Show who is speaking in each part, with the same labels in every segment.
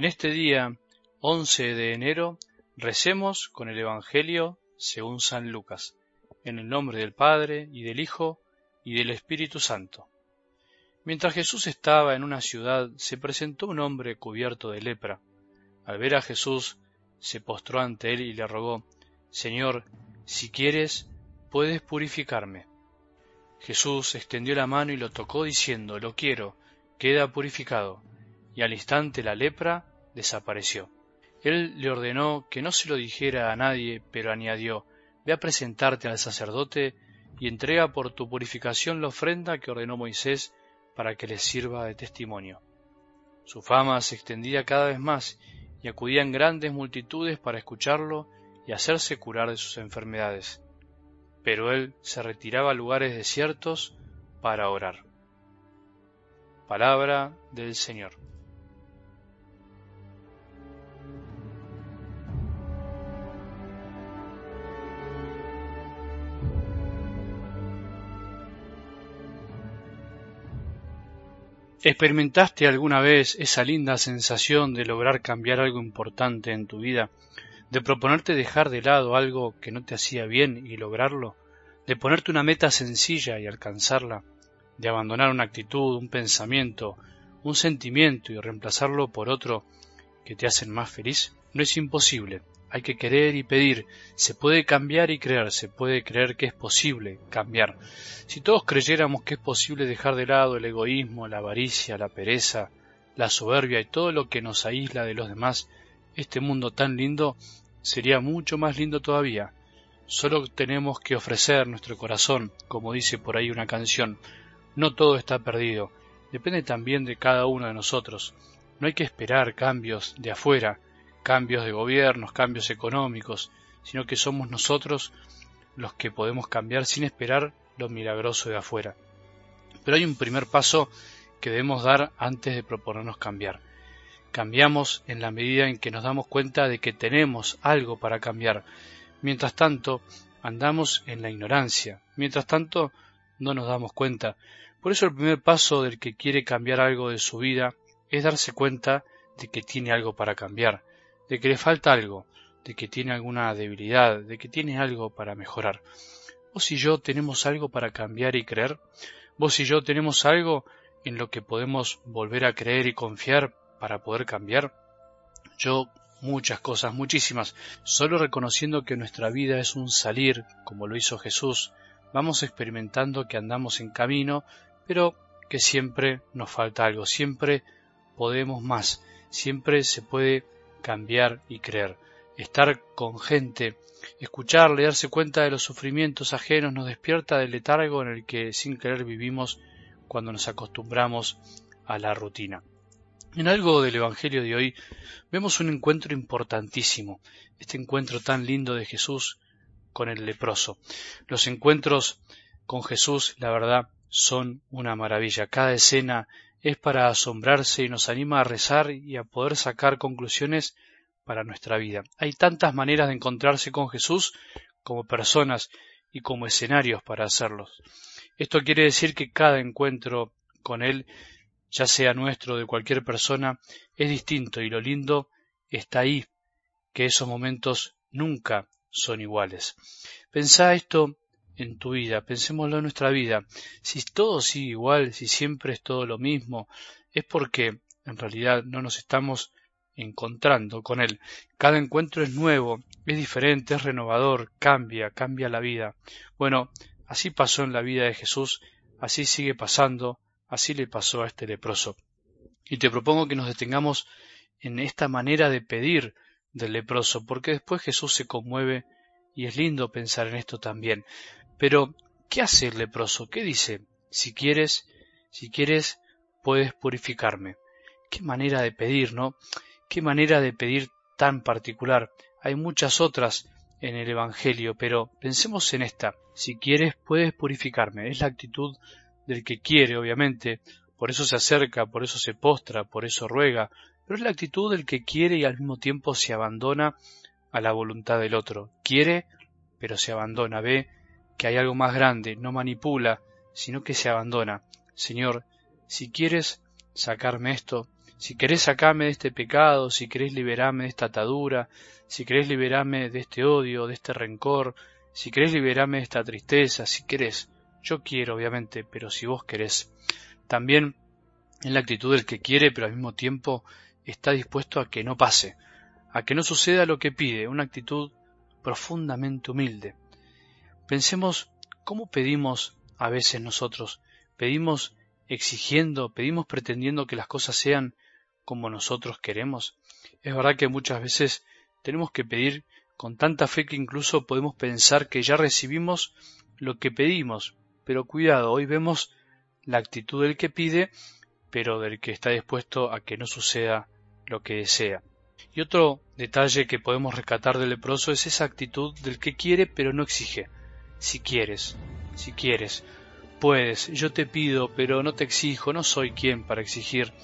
Speaker 1: En este día 11 de enero recemos con el Evangelio según San Lucas, en el nombre del Padre y del Hijo y del Espíritu Santo. Mientras Jesús estaba en una ciudad, se presentó un hombre cubierto de lepra. Al ver a Jesús, se postró ante él y le rogó, Señor, si quieres, puedes purificarme. Jesús extendió la mano y lo tocó diciendo, Lo quiero, queda purificado. Y al instante la lepra desapareció. Él le ordenó que no se lo dijera a nadie, pero añadió, Ve a presentarte al sacerdote y entrega por tu purificación la ofrenda que ordenó Moisés para que les sirva de testimonio. Su fama se extendía cada vez más y acudían grandes multitudes para escucharlo y hacerse curar de sus enfermedades. Pero él se retiraba a lugares desiertos para orar. Palabra del Señor. ¿Experimentaste alguna vez esa linda sensación de lograr cambiar algo importante en tu vida? ¿De proponerte dejar de lado algo que no te hacía bien y lograrlo? ¿De ponerte una meta sencilla y alcanzarla? ¿De abandonar una actitud, un pensamiento, un sentimiento y reemplazarlo por otro que te hacen más feliz? No es imposible, hay que querer y pedir. Se puede cambiar y creer, se puede creer que es posible cambiar. Si todos creyéramos que es posible dejar de lado el egoísmo, la avaricia, la pereza, la soberbia y todo lo que nos aísla de los demás, este mundo tan lindo sería mucho más lindo todavía. Solo tenemos que ofrecer nuestro corazón, como dice por ahí una canción. No todo está perdido. Depende también de cada uno de nosotros. No hay que esperar cambios de afuera, cambios de gobiernos, cambios económicos, sino que somos nosotros los que podemos cambiar sin esperar lo milagroso de afuera. Pero hay un primer paso que debemos dar antes de proponernos cambiar. Cambiamos en la medida en que nos damos cuenta de que tenemos algo para cambiar. Mientras tanto, andamos en la ignorancia. Mientras tanto, no nos damos cuenta. Por eso el primer paso del que quiere cambiar algo de su vida es darse cuenta de que tiene algo para cambiar de que le falta algo, de que tiene alguna debilidad, de que tiene algo para mejorar. Vos y yo tenemos algo para cambiar y creer. Vos y yo tenemos algo en lo que podemos volver a creer y confiar para poder cambiar. Yo muchas cosas, muchísimas, solo reconociendo que nuestra vida es un salir, como lo hizo Jesús, vamos experimentando que andamos en camino, pero que siempre nos falta algo, siempre podemos más, siempre se puede cambiar y creer. Estar con gente, escucharle, darse cuenta de los sufrimientos ajenos nos despierta del letargo en el que sin querer vivimos cuando nos acostumbramos a la rutina. En algo del Evangelio de hoy vemos un encuentro importantísimo, este encuentro tan lindo de Jesús con el leproso. Los encuentros con Jesús, la verdad, son una maravilla. Cada escena es para asombrarse y nos anima a rezar y a poder sacar conclusiones para nuestra vida. Hay tantas maneras de encontrarse con Jesús como personas y como escenarios para hacerlos. Esto quiere decir que cada encuentro con Él, ya sea nuestro o de cualquier persona, es distinto y lo lindo está ahí, que esos momentos nunca son iguales. Pensá esto en tu vida, pensémoslo en nuestra vida. Si todo sigue igual, si siempre es todo lo mismo, es porque en realidad no nos estamos encontrando con Él. Cada encuentro es nuevo, es diferente, es renovador, cambia, cambia la vida. Bueno, así pasó en la vida de Jesús, así sigue pasando, así le pasó a este leproso. Y te propongo que nos detengamos en esta manera de pedir del leproso, porque después Jesús se conmueve y es lindo pensar en esto también. Pero, ¿qué hace el leproso? ¿Qué dice? Si quieres, si quieres, puedes purificarme. Qué manera de pedir, ¿no? Qué manera de pedir tan particular. Hay muchas otras en el Evangelio, pero pensemos en esta. Si quieres, puedes purificarme. Es la actitud del que quiere, obviamente. Por eso se acerca, por eso se postra, por eso ruega. Pero es la actitud del que quiere y al mismo tiempo se abandona a la voluntad del otro. Quiere, pero se abandona. Ve que hay algo más grande, no manipula, sino que se abandona. Señor, si quieres sacarme esto, si querés sacarme de este pecado, si querés liberarme de esta atadura, si querés liberarme de este odio, de este rencor, si querés liberarme de esta tristeza, si querés, yo quiero obviamente, pero si vos querés. También en la actitud del que quiere, pero al mismo tiempo está dispuesto a que no pase, a que no suceda lo que pide, una actitud profundamente humilde. Pensemos cómo pedimos a veces nosotros, pedimos exigiendo, pedimos pretendiendo que las cosas sean como nosotros queremos. Es verdad que muchas veces tenemos que pedir con tanta fe que incluso podemos pensar que ya recibimos lo que pedimos, pero cuidado, hoy vemos la actitud del que pide, pero del que está dispuesto a que no suceda lo que desea. Y otro detalle que podemos rescatar del leproso es esa actitud del que quiere pero no exige. Si quieres, si quieres, puedes, yo te pido, pero no te exijo, no soy quien para exigir.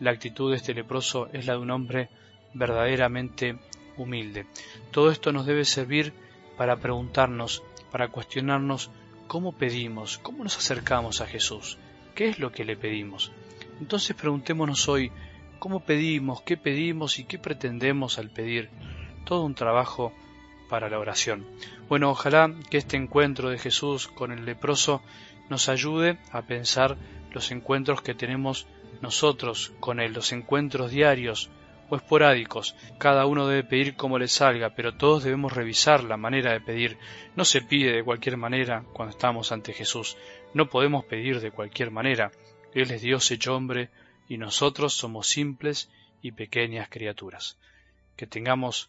Speaker 1: La actitud de este leproso es la de un hombre verdaderamente humilde. Todo esto nos debe servir para preguntarnos, para cuestionarnos cómo pedimos, cómo nos acercamos a Jesús, qué es lo que le pedimos. Entonces preguntémonos hoy, ¿cómo pedimos, qué pedimos y qué pretendemos al pedir? Todo un trabajo para la oración. Bueno, ojalá que este encuentro de Jesús con el leproso nos ayude a pensar los encuentros que tenemos nosotros con Él, los encuentros diarios o esporádicos. Cada uno debe pedir como le salga, pero todos debemos revisar la manera de pedir. No se pide de cualquier manera cuando estamos ante Jesús. No podemos pedir de cualquier manera. Él es Dios hecho hombre y nosotros somos simples y pequeñas criaturas. Que tengamos